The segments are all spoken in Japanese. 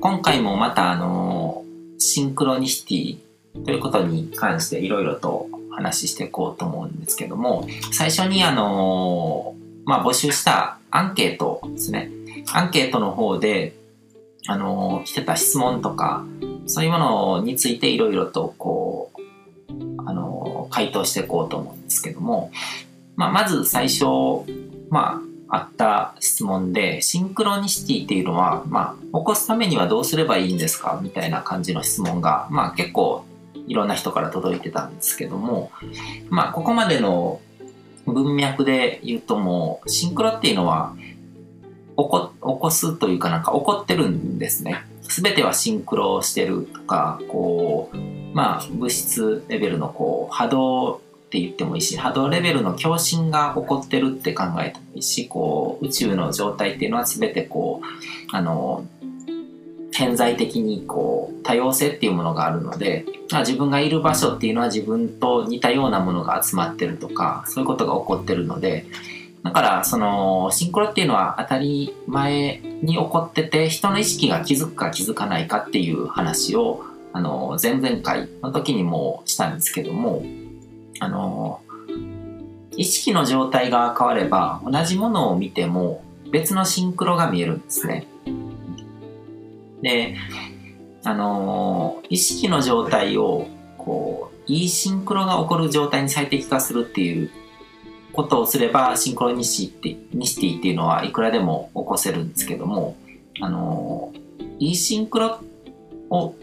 今回もまたあのシンクロニシティということに関していろいろと話していこうと思うんですけども最初にあのまあ、募集したアンケートですね。アンケートの方であの来てた質問とかそういうものについていろいろとこうあの回答していこうと思うんですけども、まあ、まず最初まああった質問でシンクロニシティっていうのは、まあ、起こすためにはどうすればいいんですか？みたいな感じの質問が、まあ、結構いろんな人から届いてたんですけども、まあ、ここまでの文脈で言うともうシンクロっていうのは起こ起こすというかなんか起こってるんですね。全てはシンクロしてるとかこうまあ物質レベルのこう波動って言ってもいいし波動レベルの共振が起こってるって考えてもいいしこう宇宙の状態っていうのは全てこうあの潜在的にこう多様性っていうものがあるので自分がいる場所っていうのは自分と似たようなものが集まってるとかそういうことが起こってるのでだからそのシンクロっていうのは当たり前に起こってて人の意識が気づくか気づかないかっていう話をあの前々回の時にもしたんですけどもあの意識の状態が変われば同じものを見ても別のシンクロが見えるんですね。で、あの、意識の状態を、こう、いいシンクロが起こる状態に最適化するっていうことをすれば、シンクロニシティニシティっていうのはいくらでも起こせるんですけども、あのー、いいシンクロを、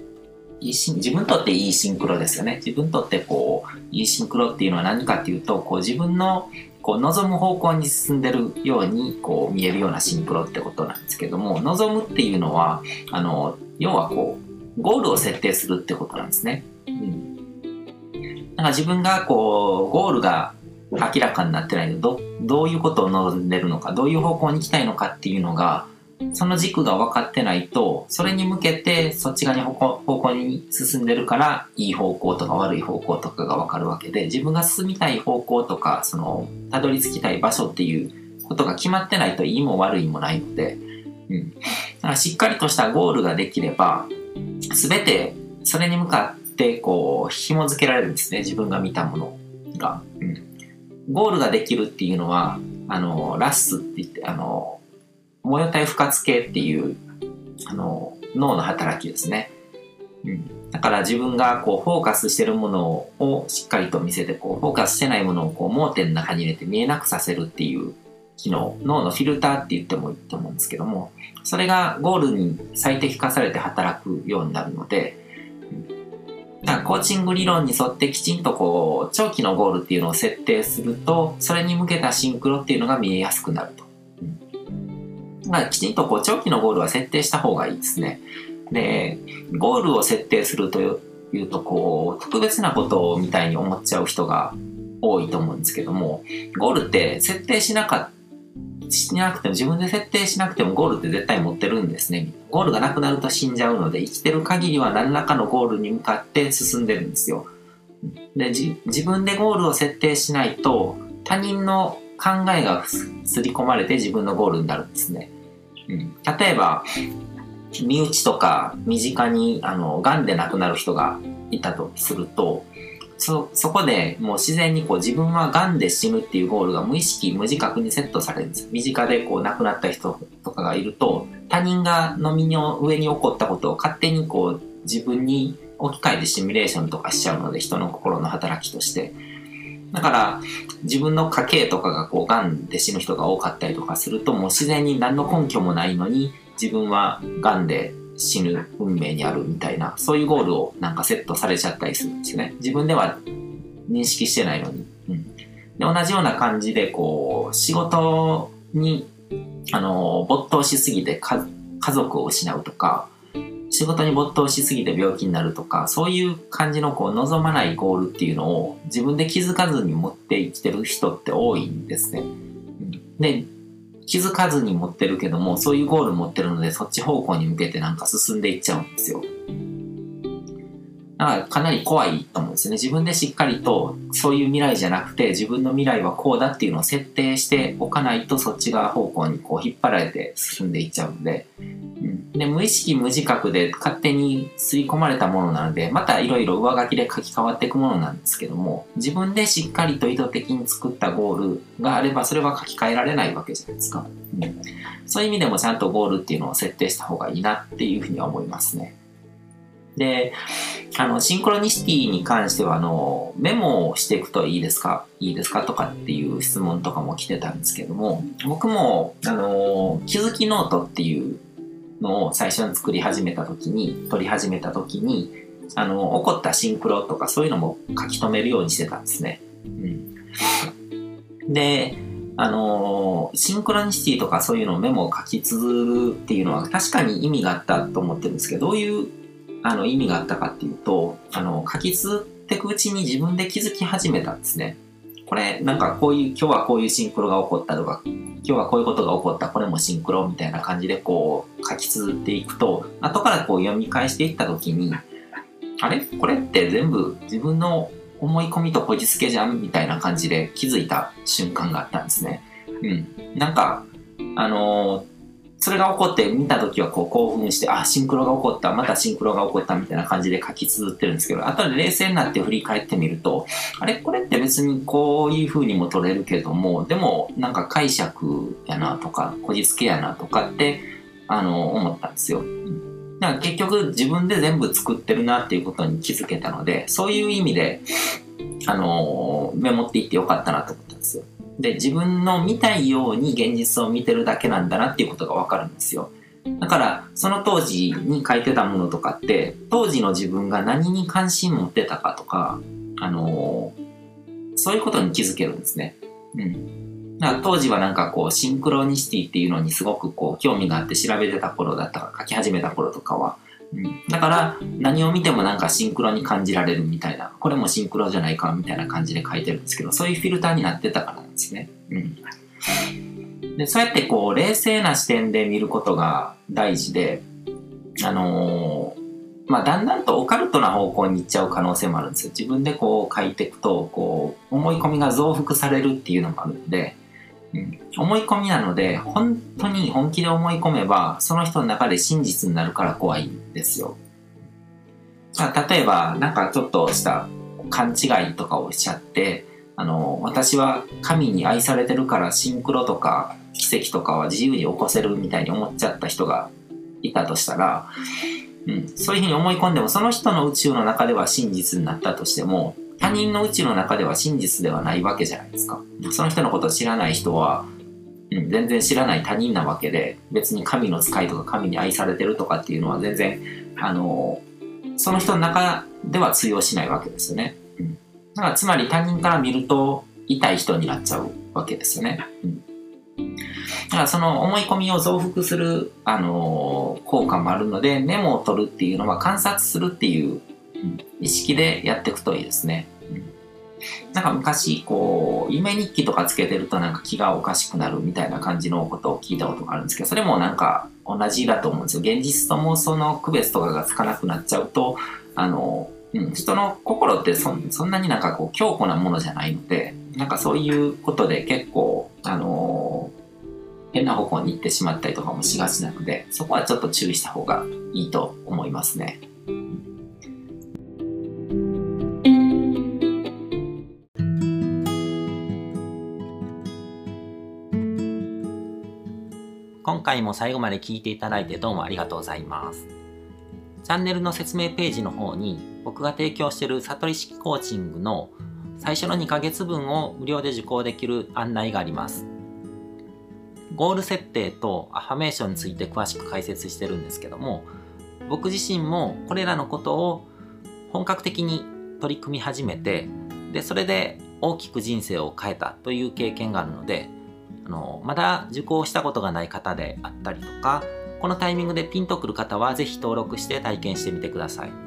いいシン自分にとっていいシンクロですよね。自分にとってこう、いいシンクロっていうのは何かっていうと、こう自分のこう望む方向に進んでるようにこう見えるようなシンクロってことなんですけども望むっていうのはあの要はこうゴールを設定するってことなんですね。うん、だか自分がこうゴールが明らかになってないのどどういうことを望んでるのかどういう方向に行きたいのかっていうのがその軸が分かってないと、それに向けてそっち側に方向に進んでるから、いい方向とか悪い方向とかが分かるわけで、自分が進みたい方向とか、その、たどり着きたい場所っていうことが決まってないといいも悪いもないので、うん。だからしっかりとしたゴールができれば、すべてそれに向かってこう、紐付けられるんですね。自分が見たものが。うん。ゴールができるっていうのは、あの、ラスって言って、あの、模様体不活系っていうあの脳の働きですね。うん、だから自分がこうフォーカスしてるものをしっかりと見せてこうフォーカスしてないものをこう盲点の中に入れて見えなくさせるっていう機能脳のフィルターって言ってもいいと思うんですけどもそれがゴールに最適化されて働くようになるのでだからコーチング理論に沿ってきちんとこう長期のゴールっていうのを設定するとそれに向けたシンクロっていうのが見えやすくなると。まあ、きちんとこう長期のゴールは設定した方がいいですね。で、ゴールを設定するというと、こう、特別なことみたいに思っちゃう人が多いと思うんですけども、ゴールって設定しなかしなくても、自分で設定しなくてもゴールって絶対持ってるんですね。ゴールがなくなると死んじゃうので、生きてる限りは何らかのゴールに向かって進んでるんですよ。で、自分でゴールを設定しないと、他人の考えが刷り込まれて自分のゴールになるんですね。うん、例えば身内とか身近にあの癌で亡くなる人がいたとするとそそこでもう自然にこう自分は癌で死ぬっていうゴールが無意識無自覚にセットされるんです身近でこう亡くなった人とかがいると他人がの身の上に起こったことを勝手にこう自分に置き換えてシミュレーションとかしちゃうので人の心の働きとして。だから自分の家系とかがこう癌で死ぬ人が多かったりとかするともう自然に何の根拠もないのに自分は癌で死ぬ運命にあるみたいなそういうゴールをなんかセットされちゃったりするんですね。自分では認識してないのに、うん、で同じような感じでこう仕事にあの没頭しすぎて家族を失うとか仕事に没頭しすぎて病気になるとか、そういう感じのこう望まないゴールっていうのを自分で気づかずに持って生きてる人って多いんですね。で、気づかずに持ってるけども、そういうゴール持ってるので、そっち方向に向けてなんか進んでいっちゃうんですよ。だからかなり怖いと思うんですね。自分でしっかりとそういう未来じゃなくて自分の未来はこうだっていうのを設定しておかないとそっち側方向にこう引っ張られて進んでいっちゃうんで、で無意識無自覚で勝手に吸い込まれたものなのでまたいろいろ上書きで書き換わっていくものなんですけども自分でしっかりと意図的に作ったゴールがあればそれは書き換えられないわけじゃないですか、うん、そういう意味でもちゃんとゴールっていうのを設定した方がいいなっていうふうには思いますね。であのシンクロニシティに関してはあのメモをしていくといいですか？いいですかとかっていう質問とかも来てたんですけども僕もあの気づきノートっていうのを最初に作り始めた時に、撮り始めた時に、あの、起こったシンクロとかそういうのも書き留めるようにしてたんですね。うん。で、あのシンクロニシティとかそういうのをメモを書き綴るっていうのは確かに意味があったと思ってるんですけど、どういうあの意味があったかっていうと、あの、書き綴っていくうちに自分で気づき始めたんですね。これ、なんかこういう、今日はこういうシンクロが起こったとか、今日はこういうことが起こった、これもシンクロみたいな感じでこう書き綴っていくと、後からこう読み返していった時に、あれ？これって全部自分の思い込みとこじつけじゃんみたいな感じで気づいた瞬間があったんですね。うん。なんか、あのーそれが起こって見た時はこう興奮して、あ、シンクロが起こった、またシンクロが起こったみたいな感じで書き綴ってるんですけど、後で冷静になって振り返ってみると、あれ？これって別にこういう風にも取れるけども、でもなんか解釈やなとか、こじつけやなとかって、あの、思ったんですよ。だから結局自分で全部作ってるなっていうことに気づけたので、そういう意味で、あの、メモっていってよかったなと思ったんですよ。で、自分の見たいように現実を見てるだけなんだなっていうことがわかるんですよ。だから、その当時に書いてたものとかって、当時の自分が何に関心持ってたかとか、あのー、そういうことに気づけるんですね。うん。だから当時はなんかこう、シンクロニシティっていうのにすごくこう、興味があって調べてた頃だったか、書き始めた頃とかは、うん、だから何を見てもなんかシンクロに感じられるみたいなこれもシンクロじゃないかみたいな感じで書いてるんですけどそういうフィルターになってたからですね。うん、でそうやってこう冷静な視点で見ることが大事であのー、まあだんだんとオカルトな方向に行っちゃう可能性もあるんですよ。自分でこう書いていくとこう思い込みが増幅されるっていうのもあるんでうん、思い込みなので本当に本気で思い込めばその人の中で真実になるから怖いんですよ。例えばなんかちょっとした勘違いとかをしちゃってあの私は神に愛されてるからシンクロとか奇跡とかは自由に起こせるみたいに思っちゃった人がいたとしたら、うん、そういうふうに思い込んでもその人の宇宙の中では真実になったとしても他人の宇宙の中では真実ではないわけじゃないですか。その人のことを知らない人は、うん、全然知らない他人なわけで、別に神の使いとか神に愛されてるとかっていうのは全然、あの、その人の中では通用しないわけですよね。うん。だからつまり他人から見ると痛い人になっちゃうわけですよね。うん。だからその思い込みを増幅する、あの効果もあるので、メモを取るっていうのは観察するっていう意識でやっていくといいですね。なんか昔、こう、夢日記とかつけてるとなんか気がおかしくなるみたいな感じのことを聞いたことがあるんですけど、それもなんか同じだと思うんですよ。現実と妄想の区別とかがつかなくなっちゃうと、あの、うん、人の心ってそそんなになんかこう強固なものじゃないので、なんかそういうことで結構、あの変な方向に行ってしまったりとかもしがちなので、そこはちょっと注意した方がいいと思いますね。今回も最後まで聞いていただいてどうもありがとうございます。チャンネルの説明ページの方に僕が提供している悟り式コーチングの最初の2ヶ月分を無料で受講できる案内があります。ゴール設定とアファメーションについて詳しく解説してるんですけども、僕自身もこれらのことを本格的に取り組み始めて、で、それで大きく人生を変えたという経験があるので、あの、まだ受講したことがない方であったりとか、このタイミングでピンとくる方はぜひ登録して体験してみてください。